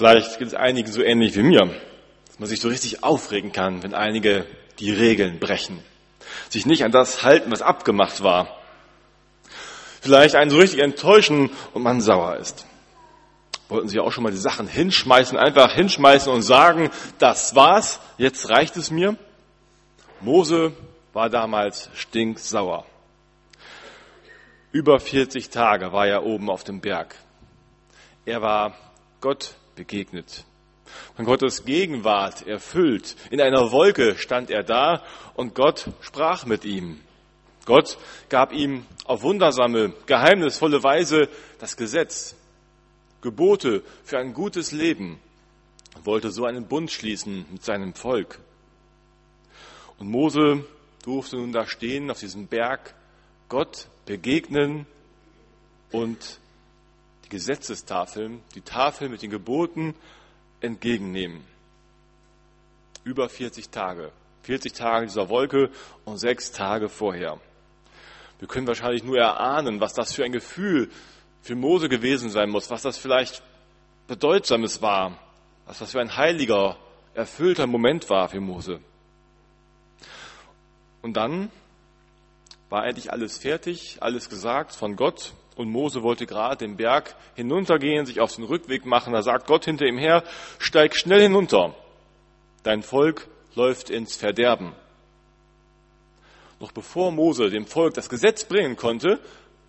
Vielleicht geht es einigen so ähnlich wie mir, dass man sich so richtig aufregen kann, wenn einige die Regeln brechen, sich nicht an das halten, was abgemacht war. Vielleicht einen so richtig enttäuschen und man sauer ist. Wollten Sie auch schon mal die Sachen hinschmeißen, einfach hinschmeißen und sagen, das war's, jetzt reicht es mir? Mose war damals stinksauer. Über 40 Tage war er oben auf dem Berg. Er war Gott begegnet. Von Gottes Gegenwart erfüllt. In einer Wolke stand er da und Gott sprach mit ihm. Gott gab ihm auf wundersame, geheimnisvolle Weise das Gesetz, Gebote für ein gutes Leben, wollte so einen Bund schließen mit seinem Volk. Und Mose durfte nun da stehen auf diesem Berg, Gott begegnen und Gesetzestafeln, die Tafel mit den Geboten entgegennehmen. Über 40 Tage. 40 Tage dieser Wolke und sechs Tage vorher. Wir können wahrscheinlich nur erahnen, was das für ein Gefühl für Mose gewesen sein muss, was das vielleicht bedeutsames war, was das für ein heiliger, erfüllter Moment war für Mose. Und dann war endlich alles fertig, alles gesagt von Gott. Und Mose wollte gerade den Berg hinuntergehen, sich auf den Rückweg machen. Da sagt Gott hinter ihm her, steig schnell hinunter. Dein Volk läuft ins Verderben. Noch bevor Mose dem Volk das Gesetz bringen konnte,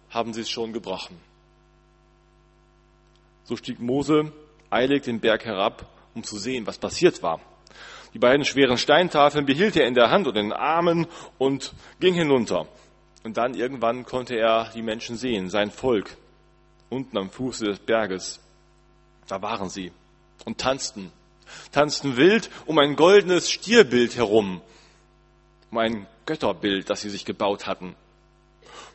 haben sie es schon gebrochen. So stieg Mose eilig den Berg herab, um zu sehen, was passiert war. Die beiden schweren Steintafeln behielt er in der Hand und in den Armen und ging hinunter. Und dann irgendwann konnte er die Menschen sehen, sein Volk, unten am Fuße des Berges. Da waren sie und tanzten, tanzten wild um ein goldenes Stierbild herum, um ein Götterbild, das sie sich gebaut hatten.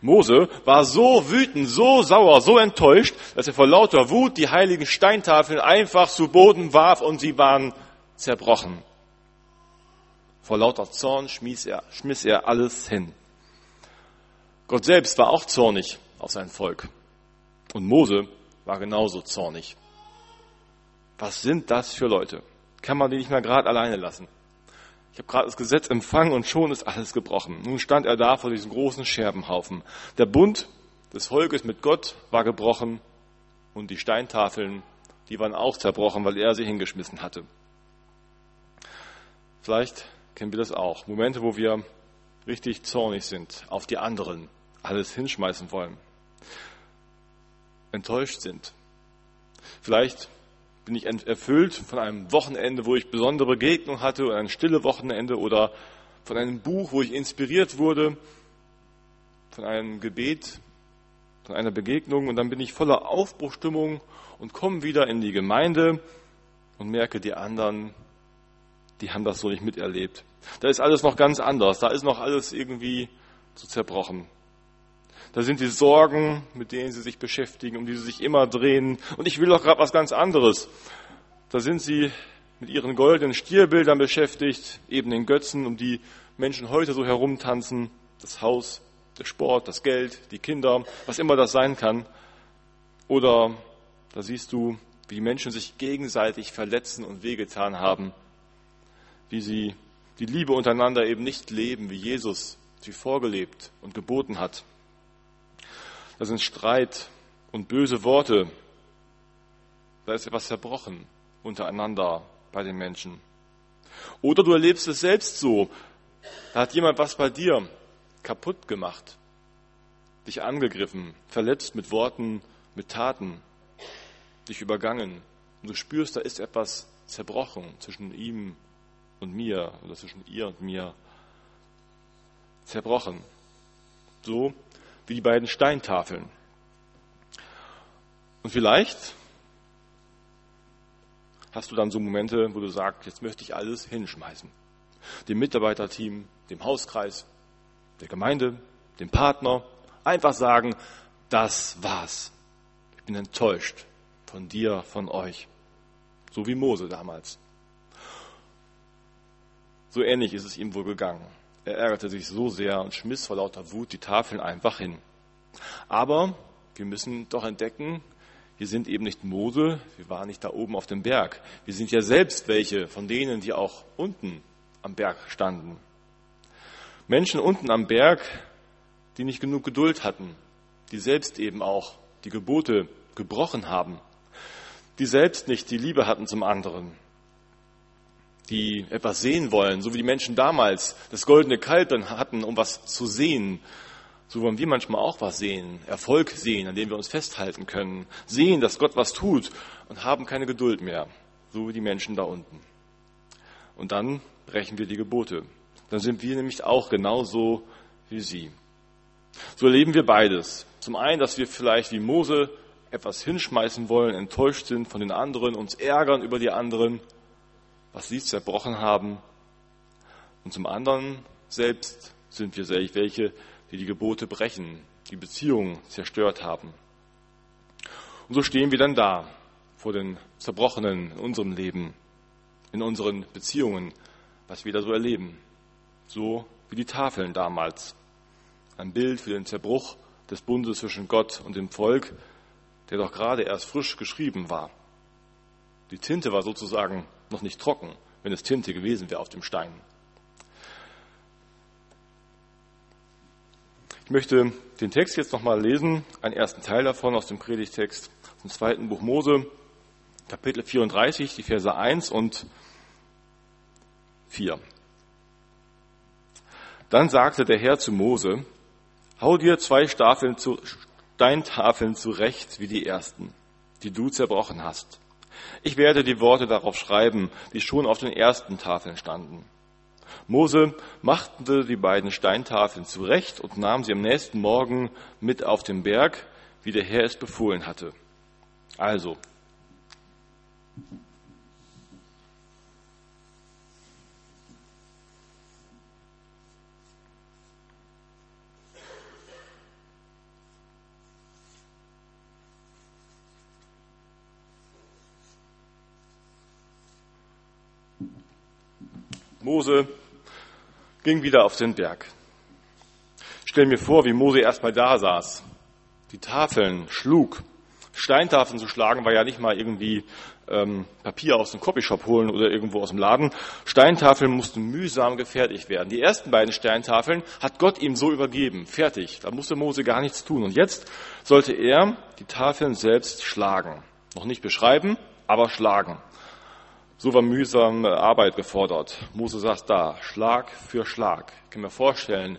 Mose war so wütend, so sauer, so enttäuscht, dass er vor lauter Wut die heiligen Steintafeln einfach zu Boden warf und sie waren zerbrochen. Vor lauter Zorn schmiss er, schmiss er alles hin. Gott selbst war auch zornig auf sein Volk. Und Mose war genauso zornig. Was sind das für Leute? Kann man die nicht mehr gerade alleine lassen? Ich habe gerade das Gesetz empfangen und schon ist alles gebrochen. Nun stand er da vor diesem großen Scherbenhaufen. Der Bund des Volkes mit Gott war gebrochen und die Steintafeln, die waren auch zerbrochen, weil er sie hingeschmissen hatte. Vielleicht kennen wir das auch. Momente, wo wir richtig zornig sind auf die anderen, alles hinschmeißen wollen, enttäuscht sind. Vielleicht bin ich erfüllt von einem Wochenende, wo ich besondere Begegnung hatte oder ein stille Wochenende oder von einem Buch, wo ich inspiriert wurde, von einem Gebet, von einer Begegnung und dann bin ich voller Aufbruchstimmung und komme wieder in die Gemeinde und merke, die anderen, die haben das so nicht miterlebt. Da ist alles noch ganz anders, da ist noch alles irgendwie so zerbrochen. Da sind die Sorgen, mit denen sie sich beschäftigen, um die sie sich immer drehen. Und ich will doch gerade was ganz anderes. Da sind sie mit ihren goldenen Stierbildern beschäftigt, eben den Götzen, um die Menschen heute so herumtanzen. Das Haus, der Sport, das Geld, die Kinder, was immer das sein kann. Oder da siehst du, wie die Menschen sich gegenseitig verletzen und wehgetan haben. Wie sie die Liebe untereinander eben nicht leben, wie Jesus sie vorgelebt und geboten hat. Da sind Streit und böse Worte. Da ist etwas zerbrochen untereinander bei den Menschen. Oder du erlebst es selbst so. Da hat jemand was bei dir kaputt gemacht, dich angegriffen, verletzt mit Worten, mit Taten, dich übergangen. Und du spürst, da ist etwas zerbrochen zwischen ihm und mir oder zwischen ihr und mir. Zerbrochen. So wie die beiden Steintafeln. Und vielleicht hast du dann so Momente, wo du sagst, jetzt möchte ich alles hinschmeißen. Dem Mitarbeiterteam, dem Hauskreis, der Gemeinde, dem Partner. Einfach sagen, das war's. Ich bin enttäuscht von dir, von euch. So wie Mose damals. So ähnlich ist es ihm wohl gegangen. Er ärgerte sich so sehr und schmiss vor lauter Wut die Tafeln einfach hin. Aber wir müssen doch entdecken, wir sind eben nicht Mose, wir waren nicht da oben auf dem Berg. Wir sind ja selbst welche von denen, die auch unten am Berg standen. Menschen unten am Berg, die nicht genug Geduld hatten, die selbst eben auch die Gebote gebrochen haben, die selbst nicht die Liebe hatten zum anderen, die etwas sehen wollen, so wie die Menschen damals das goldene Kalb dann hatten, um was zu sehen. So wollen wir manchmal auch was sehen, Erfolg sehen, an dem wir uns festhalten können, sehen, dass Gott was tut und haben keine Geduld mehr, so wie die Menschen da unten. Und dann brechen wir die Gebote. Dann sind wir nämlich auch genauso wie sie. So erleben wir beides. Zum einen, dass wir vielleicht wie Mose etwas hinschmeißen wollen, enttäuscht sind von den anderen, uns ärgern über die anderen, was sie zerbrochen haben. Und zum anderen selbst sind wir welche, die die Gebote brechen, die Beziehungen zerstört haben. Und so stehen wir dann da vor den Zerbrochenen in unserem Leben, in unseren Beziehungen, was wir da so erleben. So wie die Tafeln damals. Ein Bild für den Zerbruch des Bundes zwischen Gott und dem Volk, der doch gerade erst frisch geschrieben war. Die Tinte war sozusagen noch nicht trocken, wenn es Tinte gewesen wäre auf dem Stein. Ich möchte den Text jetzt nochmal lesen, einen ersten Teil davon aus dem Predigtext zum zweiten Buch Mose, Kapitel 34, die Verse 1 und 4. Dann sagte der Herr zu Mose, hau dir zwei Steintafeln, zu, Steintafeln zurecht wie die ersten, die du zerbrochen hast. Ich werde die Worte darauf schreiben, die schon auf den ersten Tafeln standen. Mose machte die beiden Steintafeln zurecht und nahm sie am nächsten Morgen mit auf den Berg, wie der Herr es befohlen hatte. Also, Mose ging wieder auf den Berg. Stell mir vor, wie Mose erstmal da saß, die Tafeln schlug. Steintafeln zu schlagen war ja nicht mal irgendwie ähm, Papier aus dem Copyshop holen oder irgendwo aus dem Laden. Steintafeln mussten mühsam gefertigt werden. Die ersten beiden Steintafeln hat Gott ihm so übergeben. Fertig. Da musste Mose gar nichts tun. Und jetzt sollte er die Tafeln selbst schlagen. Noch nicht beschreiben, aber schlagen. So war mühsame Arbeit gefordert. Mose saß da, Schlag für Schlag. Ich kann mir vorstellen,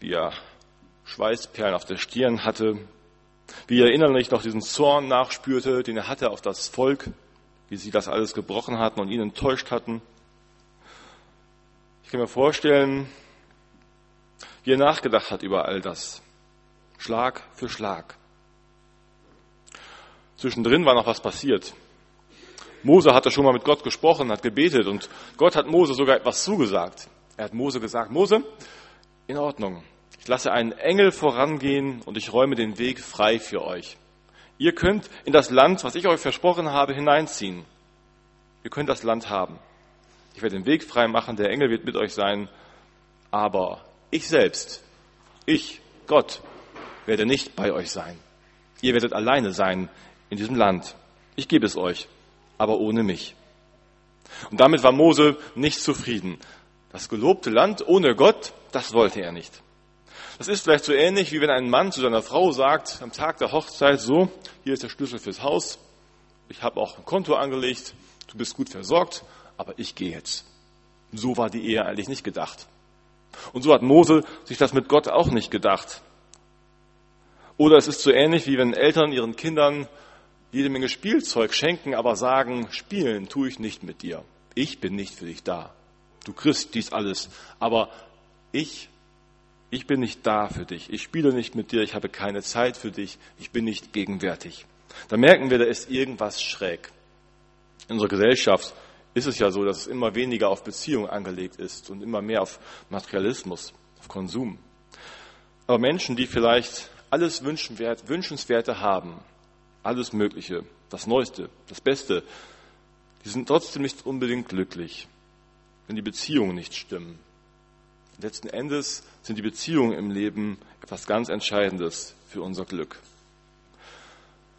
wie er Schweißperlen auf der Stirn hatte, wie er innerlich noch diesen Zorn nachspürte, den er hatte auf das Volk, wie sie das alles gebrochen hatten und ihn enttäuscht hatten. Ich kann mir vorstellen, wie er nachgedacht hat über all das. Schlag für Schlag. Zwischendrin war noch was passiert. Mose hatte schon mal mit Gott gesprochen, hat gebetet und Gott hat Mose sogar etwas zugesagt. Er hat Mose gesagt, Mose, in Ordnung. Ich lasse einen Engel vorangehen und ich räume den Weg frei für euch. Ihr könnt in das Land, was ich euch versprochen habe, hineinziehen. Ihr könnt das Land haben. Ich werde den Weg frei machen, der Engel wird mit euch sein, aber ich selbst, ich, Gott, werde nicht bei euch sein. Ihr werdet alleine sein in diesem Land. Ich gebe es euch aber ohne mich. Und damit war Mose nicht zufrieden. Das gelobte Land ohne Gott, das wollte er nicht. Das ist vielleicht so ähnlich, wie wenn ein Mann zu seiner Frau sagt, am Tag der Hochzeit, so, hier ist der Schlüssel fürs Haus, ich habe auch ein Konto angelegt, du bist gut versorgt, aber ich gehe jetzt. So war die Ehe eigentlich nicht gedacht. Und so hat Mose sich das mit Gott auch nicht gedacht. Oder es ist so ähnlich, wie wenn Eltern ihren Kindern jede Menge Spielzeug schenken, aber sagen, spielen tue ich nicht mit dir. Ich bin nicht für dich da. Du kriegst dies alles, aber ich, ich bin nicht da für dich. Ich spiele nicht mit dir, ich habe keine Zeit für dich, ich bin nicht gegenwärtig. Da merken wir, da ist irgendwas schräg. In unserer Gesellschaft ist es ja so, dass es immer weniger auf Beziehung angelegt ist und immer mehr auf Materialismus, auf Konsum. Aber Menschen, die vielleicht alles Wünschenswerte haben, alles Mögliche, das Neueste, das Beste, die sind trotzdem nicht unbedingt glücklich, wenn die Beziehungen nicht stimmen. Letzten Endes sind die Beziehungen im Leben etwas ganz Entscheidendes für unser Glück.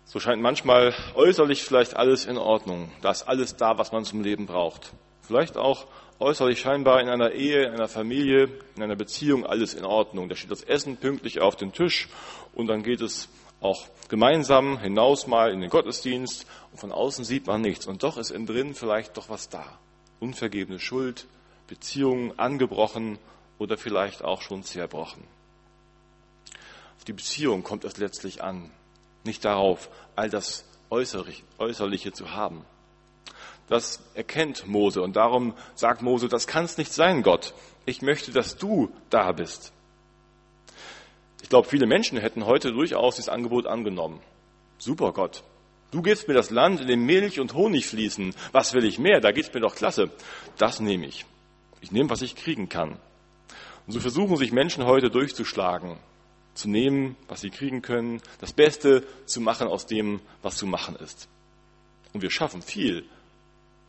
So scheint manchmal äußerlich vielleicht alles in Ordnung. Da ist alles da, was man zum Leben braucht. Vielleicht auch äußerlich scheinbar in einer Ehe, in einer Familie, in einer Beziehung alles in Ordnung. Da steht das Essen pünktlich auf dem Tisch und dann geht es auch gemeinsam hinaus mal in den Gottesdienst und von außen sieht man nichts. Und doch ist innen drin vielleicht doch was da. Unvergebene Schuld, Beziehungen angebrochen oder vielleicht auch schon zerbrochen. Auf die Beziehung kommt es letztlich an nicht darauf, all das Äußerliche zu haben. Das erkennt Mose und darum sagt Mose, das kann es nicht sein, Gott. Ich möchte, dass du da bist. Ich glaube, viele Menschen hätten heute durchaus dieses Angebot angenommen. Super, Gott. Du gibst mir das Land, in dem Milch und Honig fließen. Was will ich mehr? Da geht's mir doch klasse. Das nehme ich. Ich nehme, was ich kriegen kann. Und so versuchen sich Menschen heute durchzuschlagen zu nehmen, was sie kriegen können, das Beste zu machen aus dem, was zu machen ist. Und wir schaffen viel.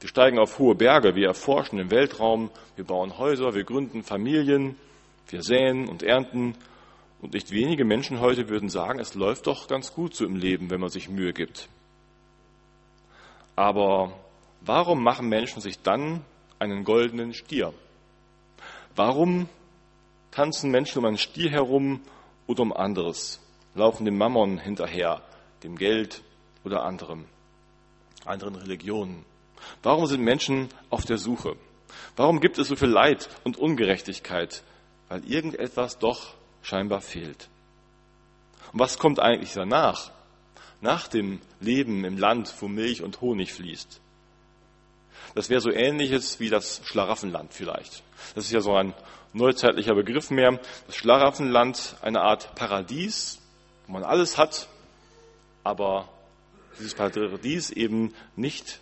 Wir steigen auf hohe Berge, wir erforschen den Weltraum, wir bauen Häuser, wir gründen Familien, wir säen und ernten. Und nicht wenige Menschen heute würden sagen, es läuft doch ganz gut so im Leben, wenn man sich Mühe gibt. Aber warum machen Menschen sich dann einen goldenen Stier? Warum tanzen Menschen um einen Stier herum oder um anderes, laufen dem Mammon hinterher, dem Geld oder anderem, anderen Religionen. Warum sind Menschen auf der Suche? Warum gibt es so viel Leid und Ungerechtigkeit? Weil irgendetwas doch scheinbar fehlt. Und was kommt eigentlich danach? Nach dem Leben im Land, wo Milch und Honig fließt. Das wäre so ähnliches wie das Schlaraffenland vielleicht. Das ist ja so ein neuzeitlicher Begriff mehr. Das Schlaraffenland, eine Art Paradies, wo man alles hat, aber dieses Paradies eben nicht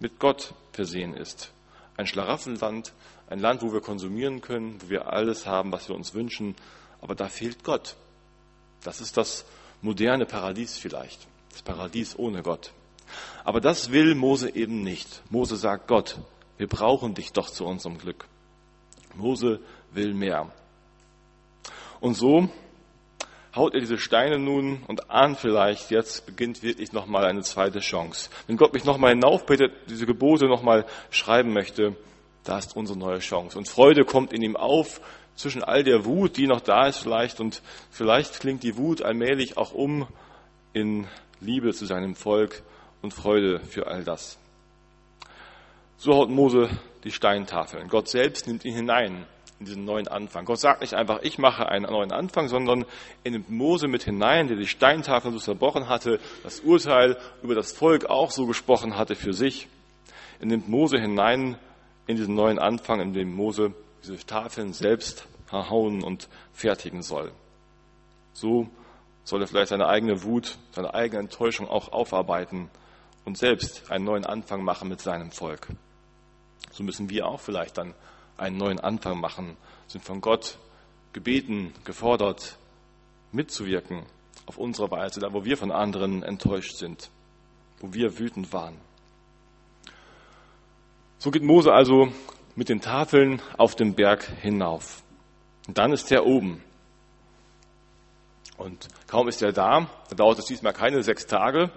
mit Gott versehen ist. Ein Schlaraffenland, ein Land, wo wir konsumieren können, wo wir alles haben, was wir uns wünschen, aber da fehlt Gott. Das ist das moderne Paradies vielleicht, das Paradies ohne Gott. Aber das will Mose eben nicht. Mose sagt Gott, wir brauchen dich doch zu unserem Glück. Mose will mehr. Und so haut er diese Steine nun und ahnt vielleicht, jetzt beginnt wirklich nochmal eine zweite Chance. Wenn Gott mich nochmal hinaufbettet, diese Gebote nochmal schreiben möchte, da ist unsere neue Chance. Und Freude kommt in ihm auf zwischen all der Wut, die noch da ist vielleicht. Und vielleicht klingt die Wut allmählich auch um in Liebe zu seinem Volk und Freude für all das. So haut Mose die Steintafeln. Gott selbst nimmt ihn hinein in diesen neuen Anfang. Gott sagt nicht einfach, ich mache einen neuen Anfang, sondern er nimmt Mose mit hinein, der die Steintafeln so zerbrochen hatte, das Urteil über das Volk auch so gesprochen hatte für sich. Er nimmt Mose hinein in diesen neuen Anfang, in dem Mose diese Tafeln selbst verhauen und fertigen soll. So soll er vielleicht seine eigene Wut, seine eigene Enttäuschung auch aufarbeiten und selbst einen neuen Anfang machen mit seinem Volk. So müssen wir auch vielleicht dann einen neuen Anfang machen, sind von Gott gebeten, gefordert, mitzuwirken auf unsere Weise, da wo wir von anderen enttäuscht sind, wo wir wütend waren. So geht Mose also mit den Tafeln auf den Berg hinauf. Und dann ist er oben. Und kaum ist er da, da dauert es diesmal keine sechs Tage,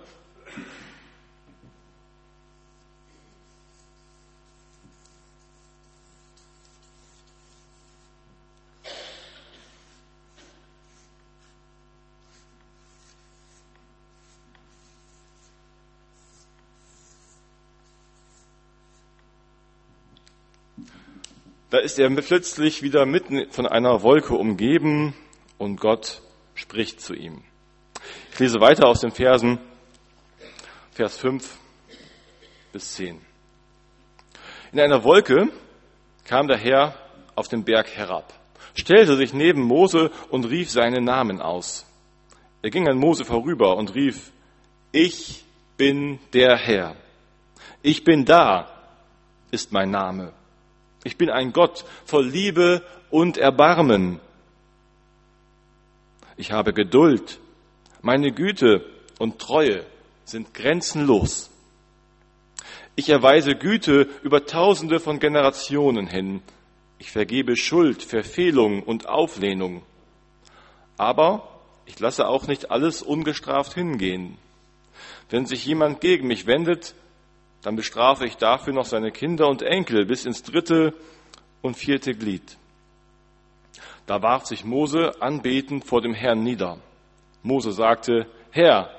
Da ist er plötzlich wieder mitten von einer Wolke umgeben und Gott spricht zu ihm. Ich lese weiter aus den Versen, Vers 5 bis 10. In einer Wolke kam der Herr auf den Berg herab, stellte sich neben Mose und rief seinen Namen aus. Er ging an Mose vorüber und rief, ich bin der Herr. Ich bin da, ist mein Name. Ich bin ein Gott voll Liebe und Erbarmen. Ich habe Geduld. Meine Güte und Treue sind grenzenlos. Ich erweise Güte über Tausende von Generationen hin. Ich vergebe Schuld, Verfehlung und Auflehnung. Aber ich lasse auch nicht alles ungestraft hingehen. Wenn sich jemand gegen mich wendet, dann bestrafe ich dafür noch seine Kinder und Enkel bis ins dritte und vierte Glied. Da warf sich Mose anbetend vor dem Herrn nieder. Mose sagte, Herr,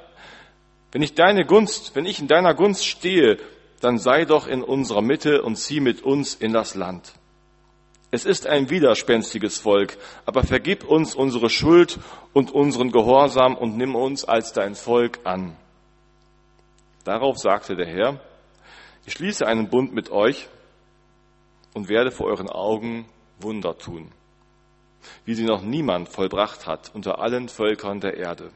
wenn ich deine Gunst, wenn ich in deiner Gunst stehe, dann sei doch in unserer Mitte und zieh mit uns in das Land. Es ist ein widerspenstiges Volk, aber vergib uns unsere Schuld und unseren Gehorsam und nimm uns als dein Volk an. Darauf sagte der Herr, ich schließe einen Bund mit euch und werde vor euren Augen Wunder tun, wie sie noch niemand vollbracht hat unter allen Völkern der Erde.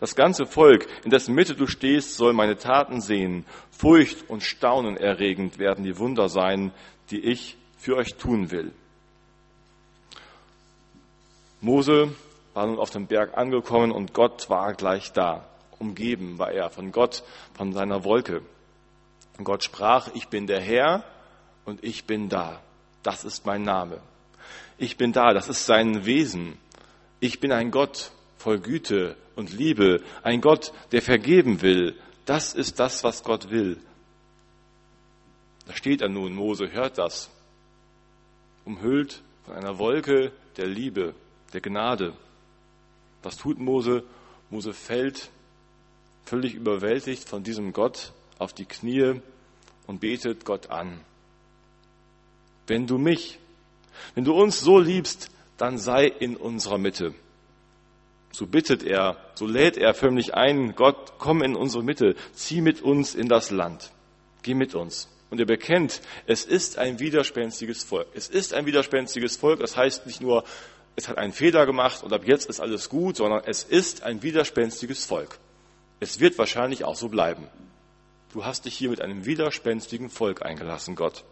Das ganze Volk, in dessen Mitte du stehst, soll meine Taten sehen. Furcht und Staunen erregend werden die Wunder sein, die ich für euch tun will. Mose war nun auf dem Berg angekommen und Gott war gleich da. Umgeben war er von Gott, von seiner Wolke. Und Gott sprach, ich bin der Herr und ich bin da. Das ist mein Name. Ich bin da, das ist sein Wesen. Ich bin ein Gott voll Güte und Liebe, ein Gott, der vergeben will. Das ist das, was Gott will. Da steht er nun, Mose hört das, umhüllt von einer Wolke der Liebe der Gnade. Was tut Mose? Mose fällt völlig überwältigt von diesem Gott auf die Knie und betet Gott an. Wenn du mich, wenn du uns so liebst, dann sei in unserer Mitte. So bittet er, so lädt er förmlich ein, Gott, komm in unsere Mitte, zieh mit uns in das Land, geh mit uns. Und er bekennt, es ist ein widerspenstiges Volk. Es ist ein widerspenstiges Volk, das heißt nicht nur, es hat einen Fehler gemacht und ab jetzt ist alles gut, sondern es ist ein widerspenstiges Volk. Es wird wahrscheinlich auch so bleiben. Du hast dich hier mit einem widerspenstigen Volk eingelassen, Gott.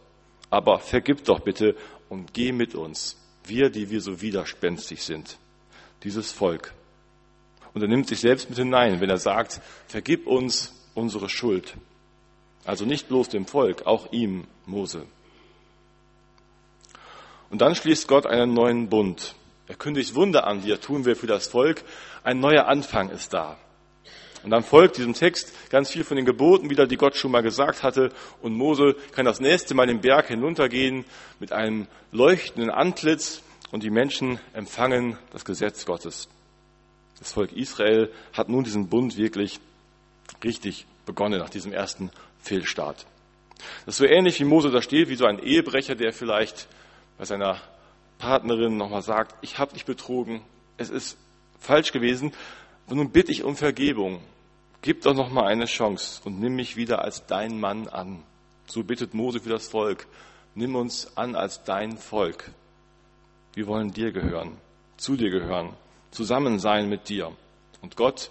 Aber vergib doch bitte und geh mit uns, wir, die wir so widerspenstig sind, dieses Volk. Und er nimmt sich selbst mit hinein, wenn er sagt, vergib uns unsere Schuld. Also nicht bloß dem Volk, auch ihm, Mose. Und dann schließt Gott einen neuen Bund. Er kündigt Wunder an, die er tun will für das Volk. Ein neuer Anfang ist da. Und dann folgt diesem Text ganz viel von den Geboten wieder, die Gott schon mal gesagt hatte. Und Mose kann das nächste Mal den Berg hinuntergehen mit einem leuchtenden Antlitz und die Menschen empfangen das Gesetz Gottes. Das Volk Israel hat nun diesen Bund wirklich richtig begonnen nach diesem ersten Fehlstart. Das ist so ähnlich wie Mose da steht, wie so ein Ehebrecher, der vielleicht bei seiner Partnerin nochmal sagt, ich habe dich betrogen, es ist falsch gewesen, und nun bitte ich um Vergebung. Gib doch nochmal eine Chance und nimm mich wieder als dein Mann an. So bittet Mose für das Volk. Nimm uns an als dein Volk. Wir wollen dir gehören, zu dir gehören, zusammen sein mit dir. Und Gott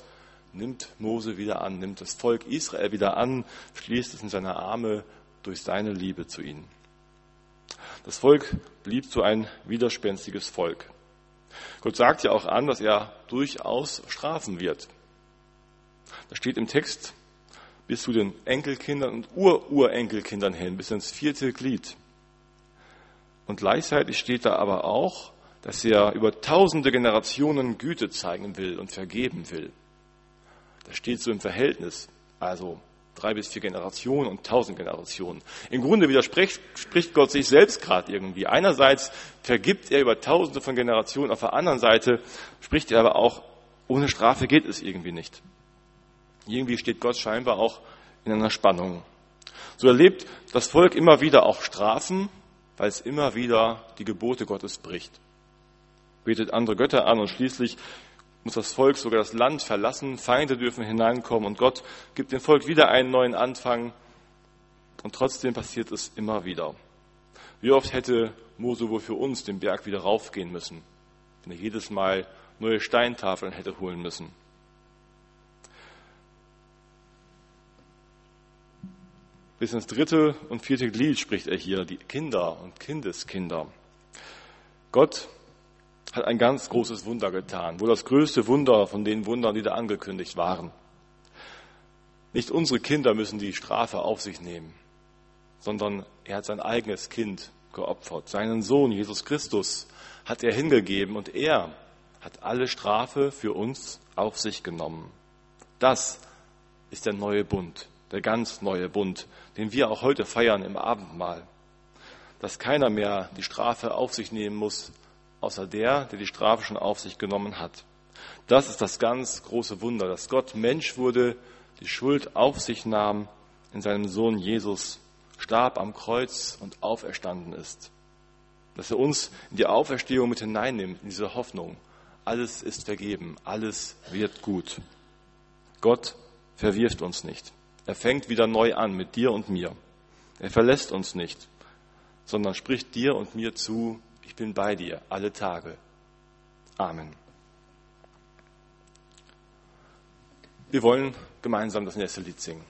nimmt Mose wieder an, nimmt das Volk Israel wieder an, schließt es in seine Arme durch seine Liebe zu ihnen. Das Volk blieb so ein widerspenstiges Volk. Gott sagt ja auch an, dass er durchaus strafen wird. Das steht im Text bis zu den Enkelkindern und Ururenkelkindern hin, bis ins vierte Glied. Und gleichzeitig steht da aber auch, dass er über tausende Generationen Güte zeigen will und vergeben will. Das steht so im Verhältnis. Also drei bis vier Generationen und tausend Generationen. Im Grunde widerspricht spricht Gott sich selbst gerade irgendwie. Einerseits vergibt er über tausende von Generationen, auf der anderen Seite spricht er aber auch, ohne Strafe geht es irgendwie nicht. Irgendwie steht Gott scheinbar auch in einer Spannung. So erlebt das Volk immer wieder auch Strafen, weil es immer wieder die Gebote Gottes bricht. Betet andere Götter an und schließlich muss das Volk sogar das Land verlassen, Feinde dürfen hineinkommen und Gott gibt dem Volk wieder einen neuen Anfang und trotzdem passiert es immer wieder. Wie oft hätte Mose wohl für uns den Berg wieder raufgehen müssen, wenn er jedes Mal neue Steintafeln hätte holen müssen. Bis ins dritte und vierte Glied spricht er hier, die Kinder und Kindeskinder. Gott hat ein ganz großes Wunder getan, wohl das größte Wunder von den Wundern, die da angekündigt waren. Nicht unsere Kinder müssen die Strafe auf sich nehmen, sondern er hat sein eigenes Kind geopfert. Seinen Sohn Jesus Christus hat er hingegeben und er hat alle Strafe für uns auf sich genommen. Das ist der neue Bund, der ganz neue Bund, den wir auch heute feiern im Abendmahl. Dass keiner mehr die Strafe auf sich nehmen muss, außer der, der die Strafe schon auf sich genommen hat. Das ist das ganz große Wunder, dass Gott Mensch wurde, die Schuld auf sich nahm in seinem Sohn Jesus, starb am Kreuz und auferstanden ist. Dass er uns in die Auferstehung mit hineinnimmt, in diese Hoffnung. Alles ist vergeben, alles wird gut. Gott verwirft uns nicht. Er fängt wieder neu an mit dir und mir. Er verlässt uns nicht, sondern spricht dir und mir zu, ich bin bei dir alle Tage. Amen. Wir wollen gemeinsam das nächste Lied singen.